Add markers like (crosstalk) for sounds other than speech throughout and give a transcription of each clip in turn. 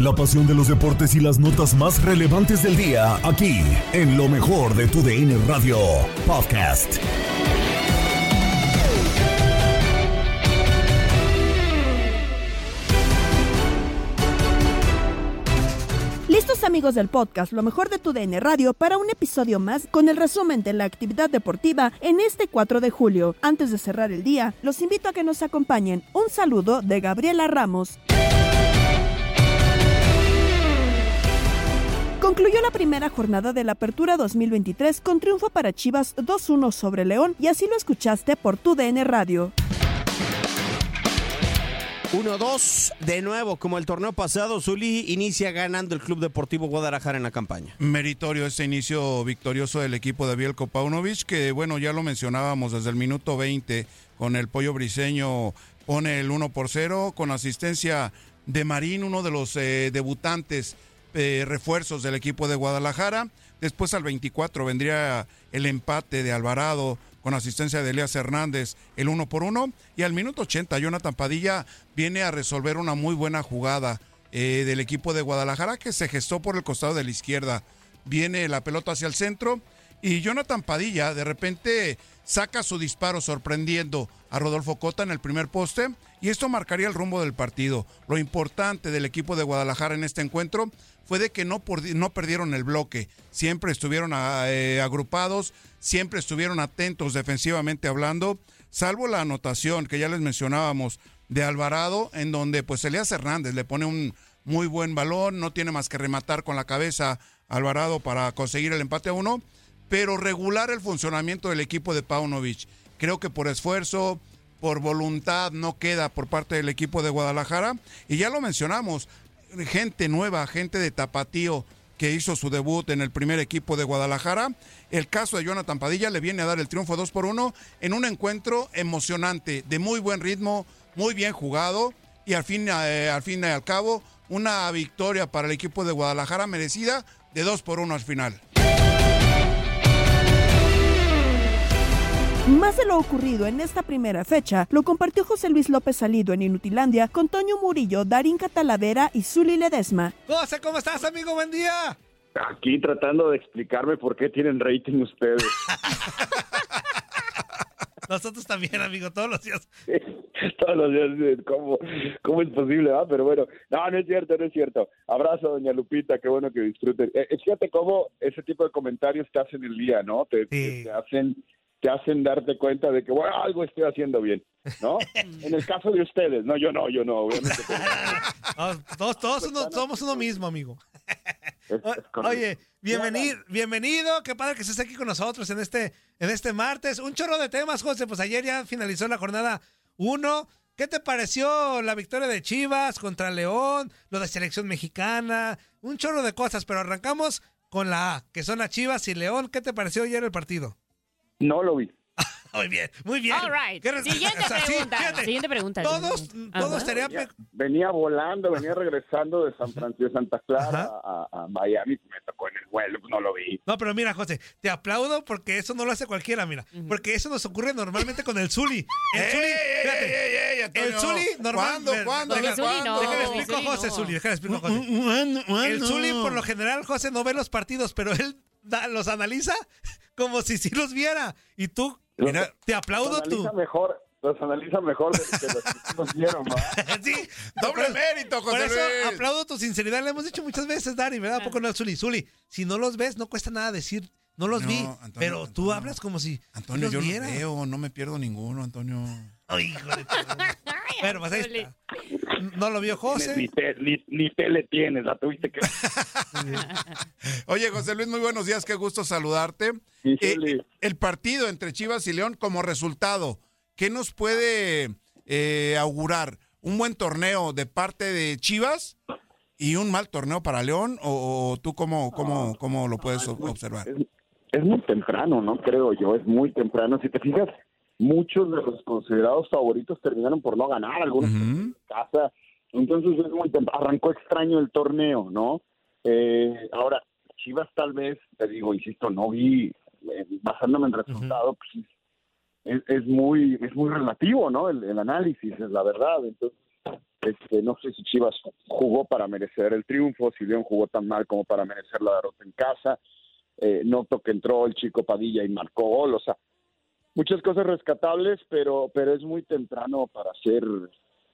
La pasión de los deportes y las notas más relevantes del día, aquí, en lo mejor de tu DN Radio Podcast. Listos amigos del podcast, lo mejor de tu DN Radio para un episodio más con el resumen de la actividad deportiva en este 4 de julio. Antes de cerrar el día, los invito a que nos acompañen. Un saludo de Gabriela Ramos. Concluyó la primera jornada de la Apertura 2023 con triunfo para Chivas 2-1 sobre León y así lo escuchaste por tu DN Radio. 1-2, de nuevo, como el torneo pasado, Zuli inicia ganando el Club Deportivo Guadalajara en la campaña. Meritorio este inicio victorioso del equipo de Bielko Paunovic, que bueno, ya lo mencionábamos desde el minuto 20, con el pollo briseño pone el 1 por 0, con asistencia de Marín, uno de los eh, debutantes eh, refuerzos del equipo de Guadalajara. Después al 24 vendría el empate de Alvarado con asistencia de Elías Hernández, el uno por uno. Y al minuto 80, Jonathan Padilla viene a resolver una muy buena jugada eh, del equipo de Guadalajara que se gestó por el costado de la izquierda. Viene la pelota hacia el centro y Jonathan Padilla de repente saca su disparo sorprendiendo a Rodolfo Cota en el primer poste y esto marcaría el rumbo del partido. Lo importante del equipo de Guadalajara en este encuentro fue de que no, no perdieron el bloque, siempre estuvieron eh, agrupados, siempre estuvieron atentos defensivamente hablando, salvo la anotación que ya les mencionábamos de Alvarado, en donde pues Elías Hernández le pone un muy buen balón, no tiene más que rematar con la cabeza Alvarado para conseguir el empate a uno, pero regular el funcionamiento del equipo de Paunovic. Creo que por esfuerzo, por voluntad no queda por parte del equipo de Guadalajara. Y ya lo mencionamos, gente nueva, gente de Tapatío que hizo su debut en el primer equipo de Guadalajara. El caso de Jonathan Padilla le viene a dar el triunfo 2 por 1 en un encuentro emocionante, de muy buen ritmo, muy bien jugado y al fin, eh, al fin y al cabo una victoria para el equipo de Guadalajara merecida de 2 por 1 al final. Más de lo ocurrido en esta primera fecha lo compartió José Luis López Salido en Inutilandia con Toño Murillo, Darín Catalavera y Zuli Ledesma. José, ¿cómo estás, amigo? Buen día. Aquí tratando de explicarme por qué tienen rating ustedes. (laughs) Nosotros también, amigo, todos los días. (laughs) todos los días, ¿cómo, ¿cómo es posible? Ah, pero bueno, no, no es cierto, no es cierto. Abrazo, doña Lupita, qué bueno que disfruten. Eh, fíjate cómo ese tipo de comentarios te hacen el día, ¿no? Te, te, te hacen te hacen darte cuenta de que, bueno, algo estoy haciendo bien, ¿no? (laughs) en el caso de ustedes, no, yo no, yo no, obviamente. (laughs) todos todos uno, somos uno mismo, amigo. (laughs) Oye, bienvenido, bienvenido, qué padre que estés aquí con nosotros en este, en este martes. Un chorro de temas, José, pues ayer ya finalizó la jornada 1. ¿Qué te pareció la victoria de Chivas contra León, lo de selección mexicana? Un chorro de cosas, pero arrancamos con la A, que son las Chivas y León. ¿Qué te pareció ayer el partido? No lo vi. (laughs) muy bien, muy bien. All right. Siguiente (laughs) pregunta. Siguiente pregunta. Todos, todos tenían... venía, volando, venía regresando de San Francisco, Santa Clara a, a, Miami. Me tocó en el No, pero mira, José, te aplaudo porque eso no lo hace cualquiera, mira. Porque eso nos ocurre normalmente con el Zuli. El Zuli, fíjate. El Zuli normalmente. ¿Cuándo? ¿Cuándo? No. Déjale explico a Zuli José, no. Zuli, déjale explico a José. El Zuli, por lo general, José no ve los partidos, pero él da- los analiza (laughs) como si sí los viera. Y tú, Mira, te aplaudo Los tú. analiza mejor, los analiza mejor de que los que nos dieron, ¿va? (laughs) Sí, Doble por- mérito, Por José eso Luis. aplaudo tu sinceridad. Le hemos dicho muchas veces, Dani, ¿verdad? ¿A poco no, Zuli? Zuli, si no los ves, no cuesta nada decir, no los No, vi. Antonio, pero tú Antonio. hablas como si Antonio, los yo viera. lo veo, no me pierdo ninguno, Antonio. (laughs) Ay, Bueno, pues ahí Zuli. está. No lo vio Ni, José. te- ni, ni tele tienes, la tuviste que... (laughs) Oye, José Luis, muy buenos días, qué gusto saludarte. Sí, Eh, el partido entre Chivas y León como resultado, ¿qué nos puede eh, augurar? ¿Un buen torneo de parte de Chivas y un mal torneo para León? ¿O, o tú cómo, cómo, cómo lo puedes ob- observar? Es, es muy temprano, ¿no? Creo yo, es muy temprano. Si te fijas, muchos de los considerados favoritos terminaron por no ganar, algunos en casa. Entonces es muy. Arrancó extraño el torneo, ¿no? Eh, ahora, Chivas tal vez, te digo, insisto, no vi, eh, basándome en el resultado, pues, es, es muy es muy relativo, ¿no? El, el análisis, es la verdad. Entonces, este, no sé si Chivas jugó para merecer el triunfo, si León jugó tan mal como para merecer la derrota en casa. Eh, noto que entró el chico Padilla y marcó gol, o sea, muchas cosas rescatables, pero pero es muy temprano para hacer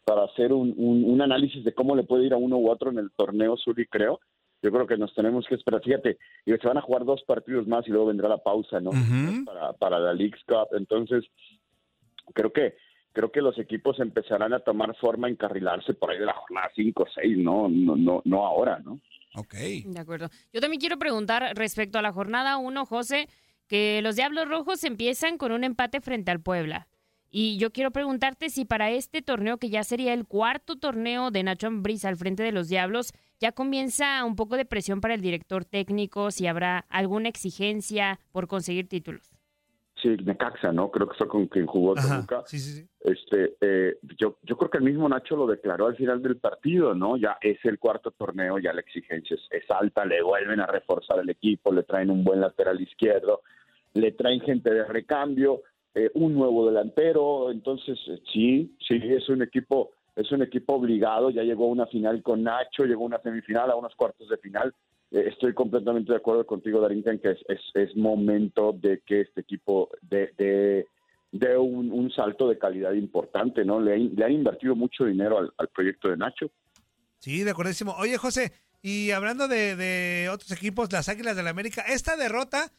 para hacer un, un, un análisis de cómo le puede ir a uno u otro en el torneo sur y creo. Yo creo que nos tenemos que esperar. Fíjate, y se van a jugar dos partidos más y luego vendrá la pausa, ¿no? Para, para la League's Cup. Entonces, creo que creo que los equipos empezarán a tomar forma, a encarrilarse por ahí de la jornada 5 o 6, ¿no? No, no, no ahora, ¿no? Ok. De acuerdo. Yo también quiero preguntar respecto a la jornada 1, José, que los Diablos Rojos empiezan con un empate frente al Puebla. Y yo quiero preguntarte si para este torneo, que ya sería el cuarto torneo de Nacho Ambriz al frente de los Diablos, ya comienza un poco de presión para el director técnico, si habrá alguna exigencia por conseguir títulos. Sí, Necaxa, ¿no? Creo que fue con quien jugó Ajá, Toluca. sí, sí, sí. Este, eh, yo, yo creo que el mismo Nacho lo declaró al final del partido, ¿no? Ya es el cuarto torneo, ya la exigencia es, es alta, le vuelven a reforzar el equipo, le traen un buen lateral izquierdo, le traen gente de recambio, eh, un nuevo delantero, entonces eh, sí, sí, es un equipo, es un equipo obligado, ya llegó a una final con Nacho, llegó a una semifinal, a unos cuartos de final. Eh, estoy completamente de acuerdo contigo, en que es, es, momento de que este equipo de, de, un, un salto de calidad importante, ¿no? Le, han- invertido mucho dinero al, al proyecto de Nacho. Sí, de acuerdísimo. Oye, José, y hablando de, de otros equipos, las Águilas del la América, esta derrota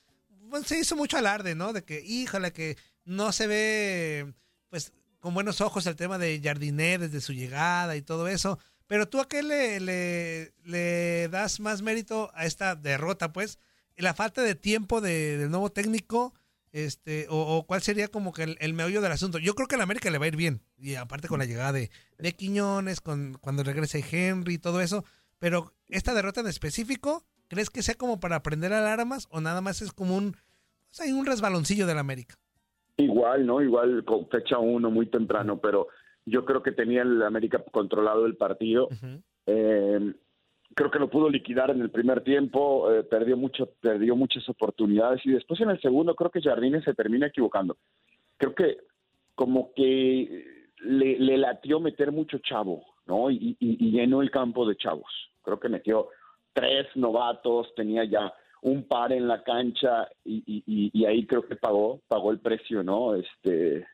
se hizo mucho alarde, ¿no? De que, híjole, que no se ve, pues, con buenos ojos el tema de Jardiner desde su llegada y todo eso. Pero tú a qué le, le, das más mérito a esta derrota, pues? La falta de tiempo de- del nuevo técnico, este, o, o cuál sería como que el, el meollo del asunto. Yo creo que a América le va a ir bien, y aparte con la llegada de, de Quiñones, con cuando regrese Henry y todo eso. Pero esta derrota en específico, ¿crees que sea como para aprender alarmas o nada más es como un, pues, hay un resbaloncillo del América? Igual, ¿no? Igual con fecha uno, muy temprano, pero yo creo que tenía el América controlado el partido. Eh, creo que lo pudo liquidar en el primer tiempo, eh, perdió mucho, perdió muchas oportunidades y después en el segundo creo que Jardines se termina equivocando. Creo que como que le, le latió meter mucho chavo, ¿no? Y, y- y llenó el campo de chavos. Creo que metió tres novatos, tenía ya un par en la cancha y, ahí creo que pagó, pagó el precio, ¿no? Este,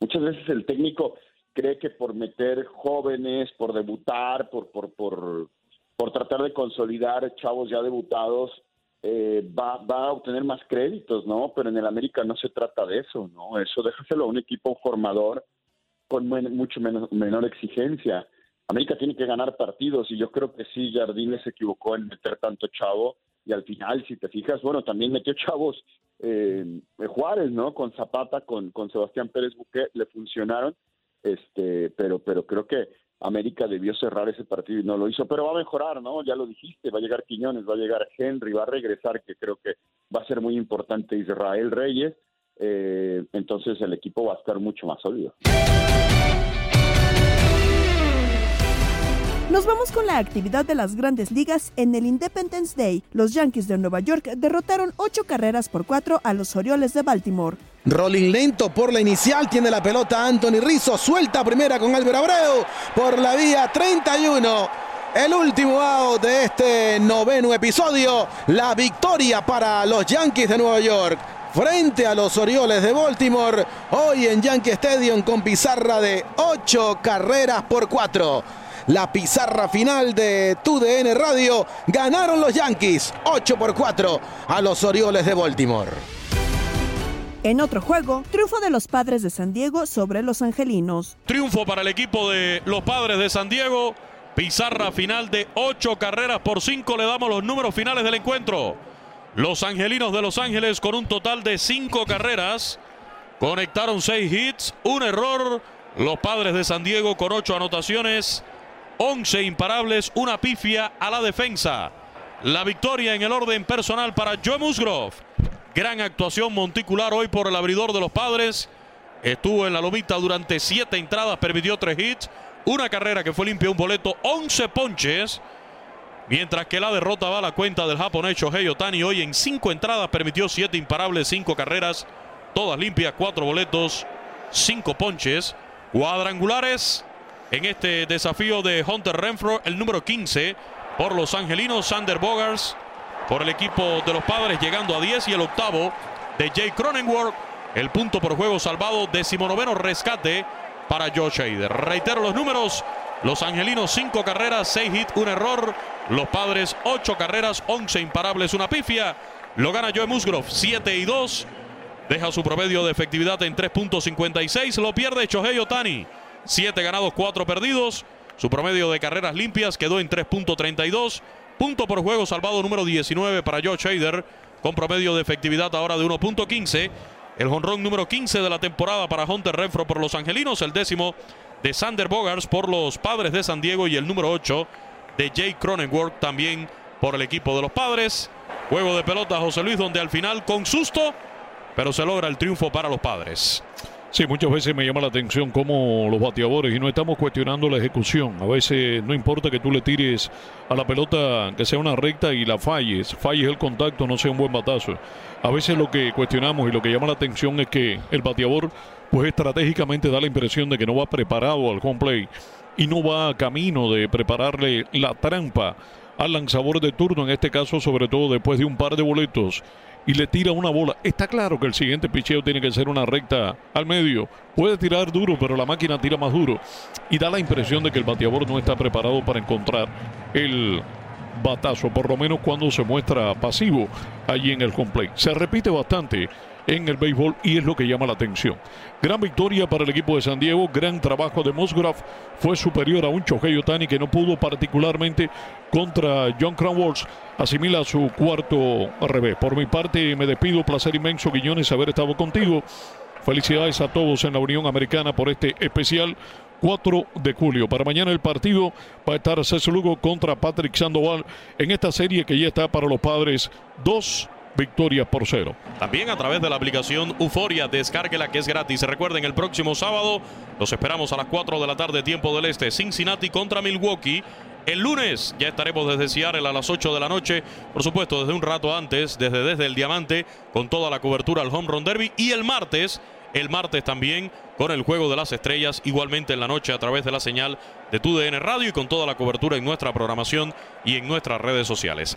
muchas veces el técnico cree que por meter jóvenes, por debutar, por, por, por, por tratar de consolidar chavos ya debutados, eh, va, va a obtener más créditos, ¿no? Pero en el América no se trata de eso, ¿no? Eso déjaselo a un equipo formador con mucho menos, menor exigencia. América tiene que ganar partidos y yo creo que sí, Jardines se equivocó en meter tanto chavo y al final, si te fijas, bueno, también metió chavos eh, Juárez, ¿no? Con Zapata, con, con Sebastián Pérez Buque, le funcionaron, este, pero, pero creo que América debió cerrar ese partido y no lo hizo, pero va a mejorar, ¿no? Ya lo dijiste, va a llegar Quiñones, va a llegar Henry, va a regresar, que creo que va a ser muy importante Israel Reyes, eh, entonces el equipo va a estar mucho más sólido. Nos vamos con la actividad de las grandes ligas en el Independence Day. Los Yankees de Nueva York derrotaron ocho carreras por cuatro a los Orioles de Baltimore. Rolling lento por la inicial, tiene la pelota Anthony Rizzo, suelta primera con Álvaro Abreu por la vía 31. El último out de este noveno episodio, la victoria para los Yankees de Nueva York frente a los Orioles de Baltimore, hoy en Yankee Stadium con pizarra de ocho carreras por cuatro la pizarra final de TUDN Radio. Ganaron los Yankees 8 por 4 a los Orioles de Baltimore. En otro juego, triunfo de los padres de San Diego sobre los angelinos. Triunfo para el equipo de los padres de San Diego. Pizarra final de 8 carreras por 5. Le damos los números finales del encuentro. Los angelinos de Los Ángeles con un total de 5 carreras. Conectaron 6 hits, un error. Los padres de San Diego con 8 anotaciones. 11 imparables, una pifia a la defensa. La victoria en el orden personal para Joe Musgrove. Gran actuación monticular hoy por el abridor de los padres. Estuvo en la lomita durante siete entradas, permitió tres hits, una carrera que fue limpia, un boleto, 11 ponches. Mientras que la derrota va a la cuenta del japonés Shohei Otani. Hoy en cinco entradas permitió siete imparables, cinco carreras, todas limpias, cuatro boletos, cinco ponches. Cuadrangulares en este desafío de Hunter Renfro, el número 15 por los angelinos, Sander Bogars por el equipo de los padres llegando a 10 y el octavo de Jay Cronenworth, el punto por juego salvado, decimonoveno rescate para Josh Hader. Reitero los números, los angelinos 5 carreras, 6 hits, un error, los padres 8 carreras, 11 imparables, una pifia, lo gana Joe Musgrove 7 y 2, deja su promedio de efectividad en 3.56, lo pierde Shohei Otani 7 ganados, 4 perdidos. Su promedio de carreras limpias quedó en 3.32. Punto por juego salvado número 19 para Joe Hader, con promedio de efectividad ahora de 1.15. El jonrón número 15 de la temporada para Hunter Renfro por los Angelinos, el décimo de Sander Bogars por los Padres de San Diego y el número 8 de Jay Cronenworth también por el equipo de los Padres. Juego de pelota José Luis donde al final con susto, pero se logra el triunfo para los Padres. Sí, muchas veces me llama la atención cómo los bateadores, y no estamos cuestionando la ejecución, a veces no importa que tú le tires a la pelota que sea una recta y la falles, falles el contacto, no sea un buen batazo. A veces lo que cuestionamos y lo que llama la atención es que el bateador, pues estratégicamente da la impresión de que no va preparado al home play y no va a camino de prepararle la trampa al lanzador de turno, en este caso sobre todo después de un par de boletos y le tira una bola. Está claro que el siguiente picheo tiene que ser una recta al medio. Puede tirar duro, pero la máquina tira más duro. Y da la impresión de que el bateador no está preparado para encontrar el batazo, por lo menos cuando se muestra pasivo allí en el complex. Se repite bastante en el béisbol y es lo que llama la atención. Gran victoria para el equipo de San Diego, gran trabajo de Musgrove, fue superior a un Chohei Otani que no pudo particularmente contra John Cranwalls, asimila su cuarto revés. Por mi parte me despido, placer inmenso Guiñones haber estado contigo. Felicidades a todos en la Unión Americana por este especial 4 de julio. Para mañana el partido va a estar César Lugo contra Patrick Sandoval en esta serie que ya está para los padres 2 victorias por cero. También a través de la aplicación Euforia, descárguela que es gratis. Recuerden, el próximo sábado los esperamos a las 4 de la tarde, tiempo del este, Cincinnati contra Milwaukee. El lunes ya estaremos desde Seattle a las 8 de la noche, por supuesto desde un rato antes, desde desde el Diamante, con toda la cobertura al Home Run Derby. Y el martes, el martes también con el Juego de las Estrellas, igualmente en la noche a través de la señal de TUDN Radio y con toda la cobertura en nuestra programación y en nuestras redes sociales.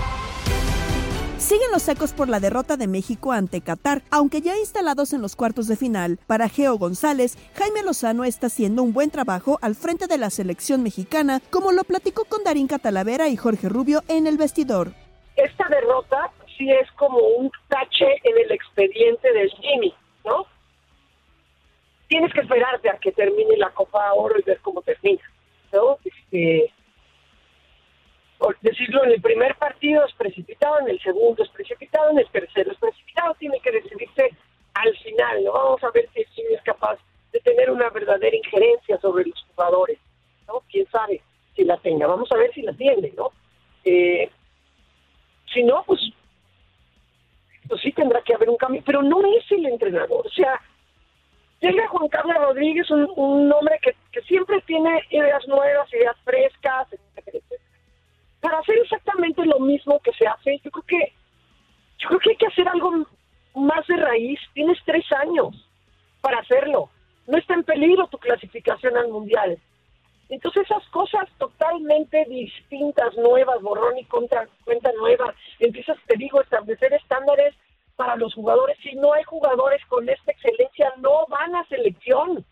Siguen los ecos por la derrota de México ante Qatar, aunque ya instalados en los cuartos de final. Para Geo González, Jaime Lozano está haciendo un buen trabajo al frente de la selección mexicana, como lo platicó con Darín Catalavera y Jorge Rubio en el vestidor. Esta derrota sí es como un tache en el expediente del Jimmy, ¿no? Tienes que esperarte a que termine la Copa Oro y ver cómo termina, ¿no? Este, decirlo en el primer partido es precipitado, en el segundo es precipitado, en el tercero es precipitado, tiene que decidirse al final, ¿no? Vamos a ver si es capaz de tener una verdadera injerencia sobre los jugadores, ¿no? Quién sabe si la tenga, vamos a ver si la tiene, ¿no? Eh, si no, pues pues sí tendrá que haber un cambio, pero no es el entrenador. O sea, llega Juan Carlos Rodríguez, un, hombre que, siempre tiene ideas nuevas, ideas frescas, Para hacer exactamente lo mismo que se hace, yo creo que yo creo que hay que hacer algo más de raíz. Tienes tres años para hacerlo. No está en peligro tu clasificación al mundial. Entonces esas cosas totalmente distintas, nuevas, borrón y contra, cuenta nueva, empiezas, te digo, a establecer estándares para los jugadores. Si no hay jugadores con esta excelencia, no van a selección.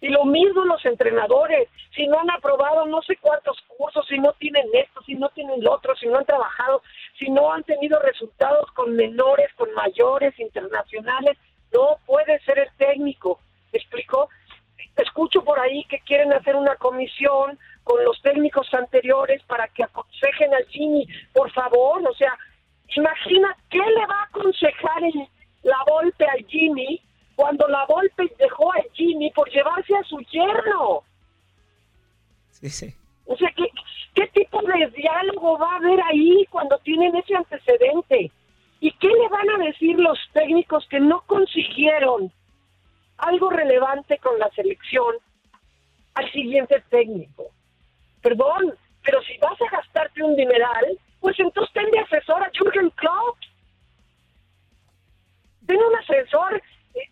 Y lo mismo los entrenadores, si no han aprobado no sé cuántos cursos, si no tienen esto, si no tienen lo otro, si no han trabajado, si no han tenido resultados con menores, con mayores, internacionales, no puede ser el técnico. ¿Me explico? escucho por ahí que quieren hacer una comisión con los técnicos anteriores para que aconsejen al Jimmy, por favor, o sea, imagina qué le va a aconsejar la Volpe al Jimmy cuando la Volpe dejó Jimmy por llevarse a su yerno. Sí, sí. O sea, ¿qué, ¿qué tipo de diálogo va a haber ahí cuando tienen ese antecedente? ¿Y qué le van a decir los técnicos que no consiguieron algo relevante con la selección al siguiente técnico. Perdón, pero si vas a gastarte un dineral, pues entonces ten de asesor a Jürgen Klopp. Ten un asesor.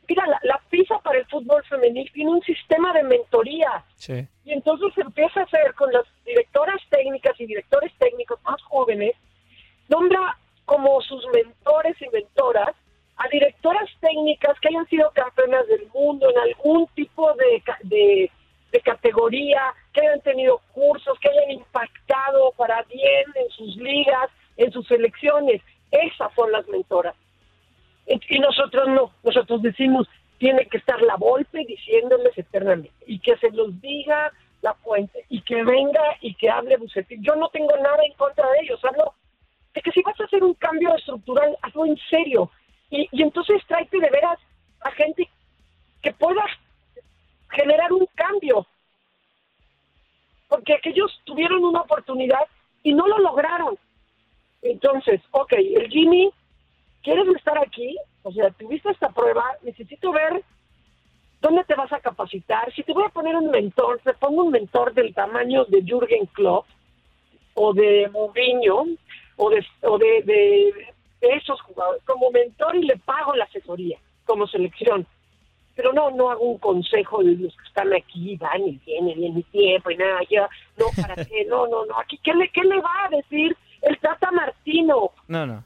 Mira, la, la FIFA para el fútbol femenil tiene un sistema de mentoría. Sí. Y entonces se empieza a hacer con las directoras técnicas y directores técnicos más jóvenes, nombra como sus mentores y mentoras a directoras técnicas que hayan sido campeonas del mundo en algún tipo de, de, categoría, que hayan tenido cursos, que hayan impactado para bien en sus ligas, en sus selecciones. Esas son las mentoras. Y nosotros no, nosotros decimos, tiene que estar la golpe diciéndoles eternamente y que se los diga la fuente y que venga y que hable Bucetín. Yo no tengo nada en contra de ellos, hablo de que si vas a hacer un cambio estructural, hazlo en serio, y, entonces tráete de veras a gente que pueda generar un cambio. Porque aquellos tuvieron una oportunidad y no lo lograron. Entonces, ok, el Jimmy, ¿quieres estar aquí? O sea, tuviste esta prueba, necesito ver dónde te vas a capacitar. Si te voy a poner un mentor, te pongo un mentor del tamaño de Jürgen Klopp o de Mourinho o de, o de esos jugadores como mentor y le pago la asesoría como selección. Pero no, no hago un consejo de los que están aquí, van y vienen y en mi tiempo y nada, ya, no, ¿para qué? No, no, no, aquí, ¿qué le, qué le va a decir el Tata Martino? No, no.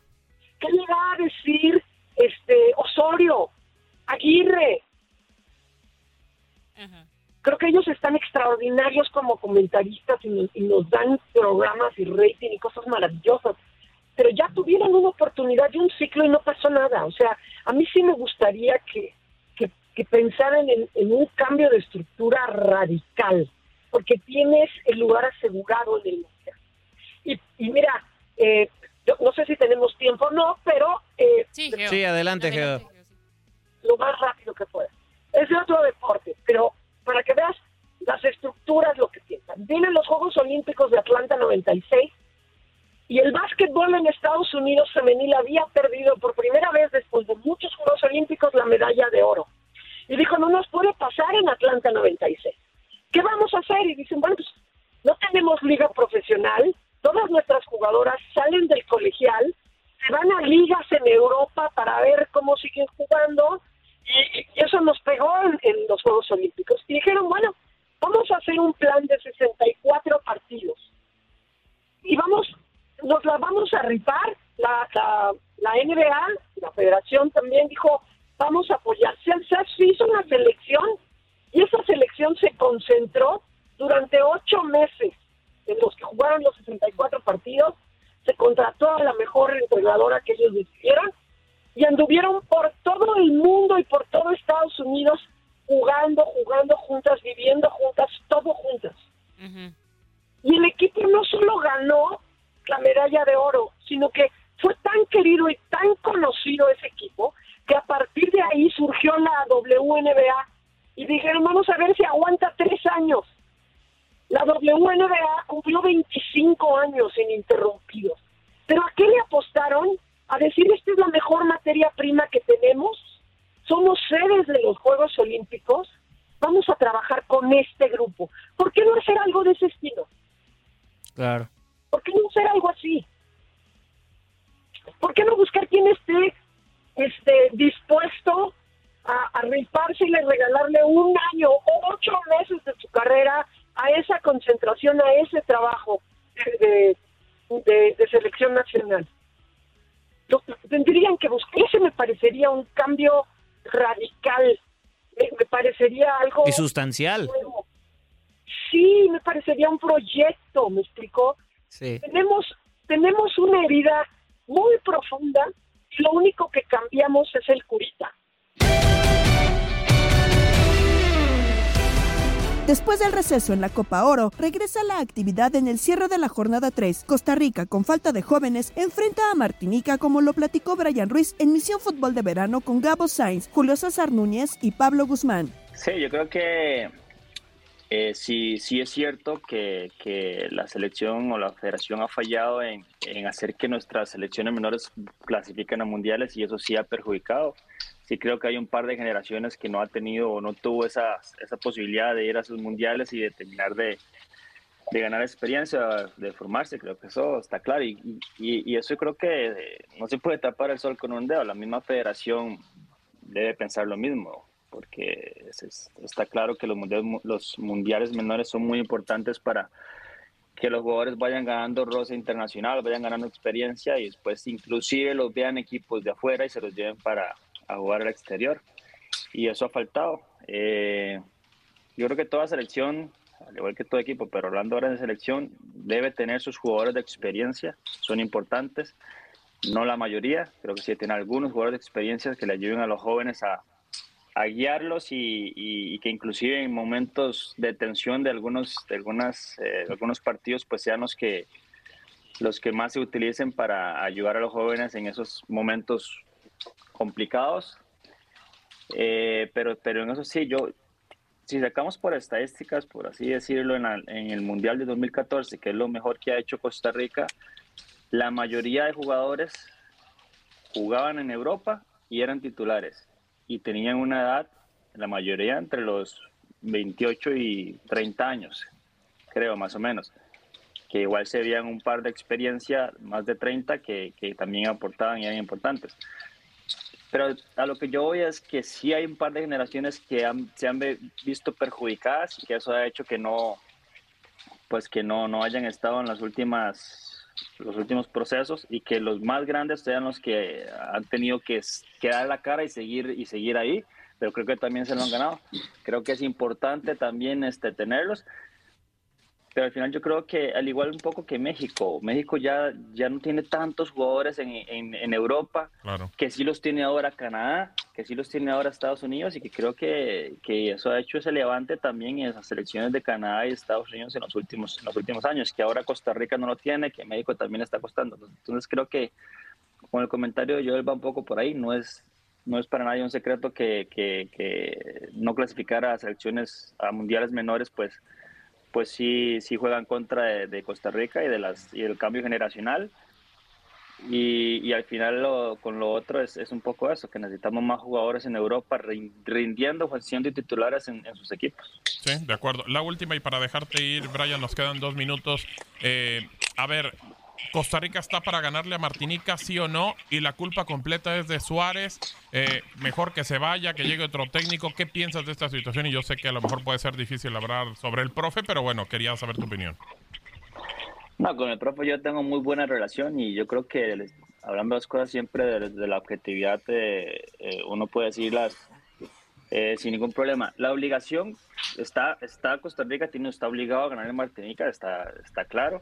¿Qué le va a decir este Osorio, Aguirre? Creo que ellos están extraordinarios como comentaristas y y nos dan programas y rating y cosas maravillosas pero ya tuvieron una oportunidad de un ciclo y no pasó nada. O sea, a mí sí me gustaría que, que, pensaran en, un cambio de estructura radical, porque tienes el lugar asegurado en el mundial. Y, y mira, eh, no sé si tenemos tiempo o no, pero... Eh, sí, adelante, Geo. Lo más rápido que pueda. Es de otro deporte, pero para que veas las estructuras, lo que piensan. Vienen los Juegos Olímpicos de Atlanta 96, y el básquetbol en Estados Unidos femenil había perdido por primera vez después de muchos Juegos Olímpicos la medalla de oro. Y dijo, no nos puede pasar en Atlanta 96. ¿Qué vamos a hacer? Y dicen, bueno, pues no tenemos liga profesional, todas nuestras jugadoras salen del colegial se van a ligas en Europa para ver cómo siguen jugando y, eso nos pegó en, los Juegos Olímpicos. Y dijeron, bueno, vamos a hacer un plan de 64 partidos y vamos, nos la vamos a ripar. La, la, la NBA, la federación también dijo, vamos a apoyar. Se hizo una selección y esa selección se concentró durante ocho meses en los que jugaron los 64 partidos. Se contrató a la mejor entrenadora que ellos decidieron y anduvieron por todo el mundo y por todo Estados Unidos jugando, jugando juntas, viviendo juntas, todo juntas. Y el equipo no solo ganó la medalla de oro, sino que fue tan querido y tan conocido ese equipo que a partir de ahí surgió la WNBA y dijeron, vamos a ver si aguanta tres años. La WNBA cumplió 25 años ininterrumpidos. ¿Pero a qué le apostaron? A decir, esta es la mejor materia prima que tenemos. Somos sedes de los Juegos Olímpicos. Vamos a trabajar con este grupo. ¿Por qué no hacer algo de ese estilo? Claro. ¿Por qué no hacer algo así? ¿Por qué no buscar quien esté este, dispuesto a, a rifarse y regalarle un año o ocho meses de su carrera a esa concentración, a ese trabajo de, selección nacional? tendrían que buscar, ese me parecería un cambio radical, me, parecería algo... Y sustancial. Sí, me parecería un proyecto, ¿me explicó? Sí. Tenemos, tenemos una herida muy profunda y lo único que cambiamos es el curita. Después del receso en la Copa Oro, regresa la actividad en el cierre de la jornada 3. Costa Rica, con falta de jóvenes, enfrenta a Martinica como lo platicó Brian Ruiz en Misión Fútbol de Verano con Gabo Sainz, Julio César Núñez y Pablo Guzmán. Sí, yo creo que eh, sí, sí es cierto que, que, la selección o la federación ha fallado en, en, hacer que nuestras selecciones menores clasifiquen a mundiales y eso sí ha perjudicado. Sí creo que hay un par de generaciones que no ha tenido o no tuvo esa, esa posibilidad de ir a sus mundiales y de terminar de, de ganar experiencia, de formarse, creo que eso está claro. Y, y, eso creo que no se puede tapar el sol con un dedo. La misma federación debe pensar lo mismo porque está claro que los mundiales, los mundiales menores son muy importantes para que los jugadores vayan ganando roce internacional, vayan ganando experiencia y después inclusive los vean equipos de afuera y se los lleven para a jugar al exterior. Y eso ha faltado. Eh, yo creo que toda selección, al igual que todo equipo, pero hablando ahora de selección, debe tener sus jugadores de experiencia, son importantes. No la mayoría, creo que sí tiene algunos jugadores de experiencia que le ayuden a los jóvenes a, guiarlos y, que inclusive en momentos de tensión de algunos, de algunas, eh, algunos partidos pues sean los que, los que más se utilicen para ayudar a los jóvenes en esos momentos complicados. Eh, pero, pero en eso sí, yo, si sacamos por estadísticas, por así decirlo, en, el Mundial de 2014, que es lo mejor que ha hecho Costa Rica, la mayoría de jugadores jugaban en Europa y eran titulares y tenían una edad, la mayoría entre los 28 y 30 años, creo más o menos, que igual se veían un par de experiencia, más de 30, que, que también aportaban y eran importantes. Pero a lo que yo voy es que sí hay un par de generaciones que se han visto perjudicadas y que eso ha hecho que no, pues que no, no hayan estado en las últimas los últimos procesos y que los más grandes sean los que han tenido que, quedar dar la cara y seguir y seguir ahí, pero creo que también se lo han ganado. Creo que es importante también este tenerlos pero al final yo creo que al igual un poco que México, México ya, ya no tiene tantos jugadores en, en, Europa, que sí los tiene ahora Canadá, que sí los tiene ahora Estados Unidos y que creo que, que, eso ha hecho ese levante también en esas selecciones de Canadá y Estados Unidos en los últimos, en los últimos años, que ahora Costa Rica no lo tiene, que México también está costando. Entonces creo que con el comentario de Joel va un poco por ahí, no es, no es para nadie un secreto que, que, que no clasificar a selecciones a mundiales menores, pues pues sí, sí juegan contra de, Costa Rica y, de las, y del cambio generacional. Y, y al final con lo otro es, es, un poco eso, que necesitamos más jugadores en Europa rindiendo, siendo titulares en, sus equipos. Sí, de acuerdo. La última y para dejarte ir, Brian, nos quedan dos minutos. Eh, a ver, Costa Rica está para ganarle a Martinica, sí o no, y la culpa completa es de Suárez. Eh, mejor que se vaya, que llegue otro técnico. ¿Qué piensas de esta situación? Y yo sé que a lo mejor puede ser difícil hablar sobre el profe, pero bueno, quería saber tu opinión. No, con el profe yo tengo muy buena relación y yo creo que hablando de cosas siempre de, la objetividad, eh, uno puede decirlas eh, sin ningún problema. La obligación está, está Costa Rica, tiene, está obligado a ganar en Martinica, está, está claro.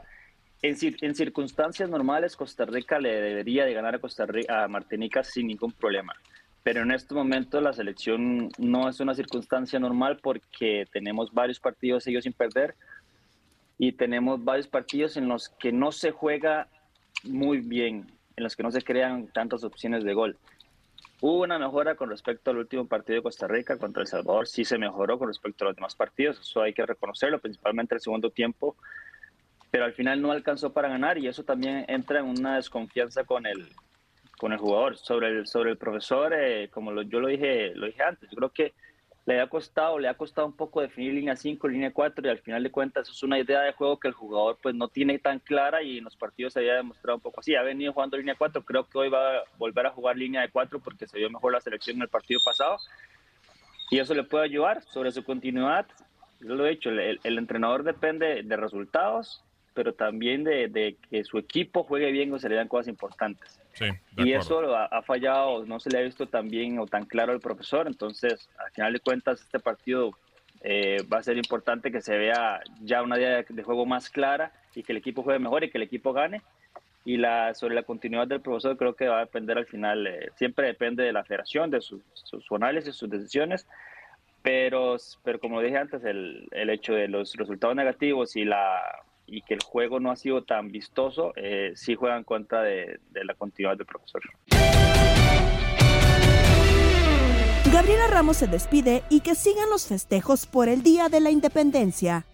En, en, circunstancias normales, Costa Rica le debería de ganar a, Costa Rica, a Martinica sin ningún problema. Pero en este momento la selección no es una circunstancia normal porque tenemos varios partidos ellos sin perder y tenemos varios partidos en los que no se juega muy bien, en los que no se crean tantas opciones de gol. Hubo una mejora con respecto al último partido de Costa Rica contra El Salvador, sí se mejoró con respecto a los demás partidos, eso hay que reconocerlo, principalmente el segundo tiempo, pero al final no alcanzó para ganar y eso también entra en una desconfianza con el, con el jugador. Sobre el, sobre el profesor, eh, como yo lo dije, lo dije antes, yo creo que le ha costado, le ha costado un poco definir línea 5, línea 4 y al final de cuentas es una idea de juego que el jugador pues no tiene tan clara y en los partidos se había demostrado un poco así. Ha venido jugando línea 4, creo que hoy va a volver a jugar línea de 4 porque se vio mejor la selección en el partido pasado y eso le puede ayudar sobre su continuidad. Yo lo he dicho, el, el entrenador depende de resultados pero también de, que su equipo juegue bien o se le dan cosas importantes. y eso ha, fallado, no se le ha visto tan bien o tan claro al profesor, entonces al final de cuentas este partido eh, va a ser importante que se vea ya una idea de, juego más clara y que el equipo juegue mejor y que el equipo gane. Y la, sobre la continuidad del profesor creo que va a depender al final, eh, siempre depende de la federación, de su, su, análisis, sus decisiones, pero, pero como dije antes, el, el hecho de los resultados negativos y la y que el juego no ha sido tan vistoso, eh, sí juegan contra de, de la continuidad del profesor. Gabriela Ramos se despide y que sigan los festejos por el Día de la Independencia.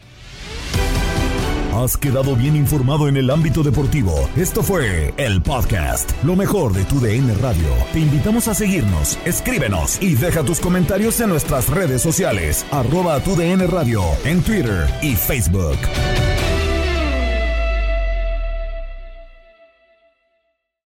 Has quedado bien informado en el ámbito deportivo. Esto fue el podcast, lo mejor de tu DN Radio. Te invitamos a seguirnos, escríbenos y deja tus comentarios en nuestras redes sociales, arroba tu DN Radio, en Twitter y Facebook.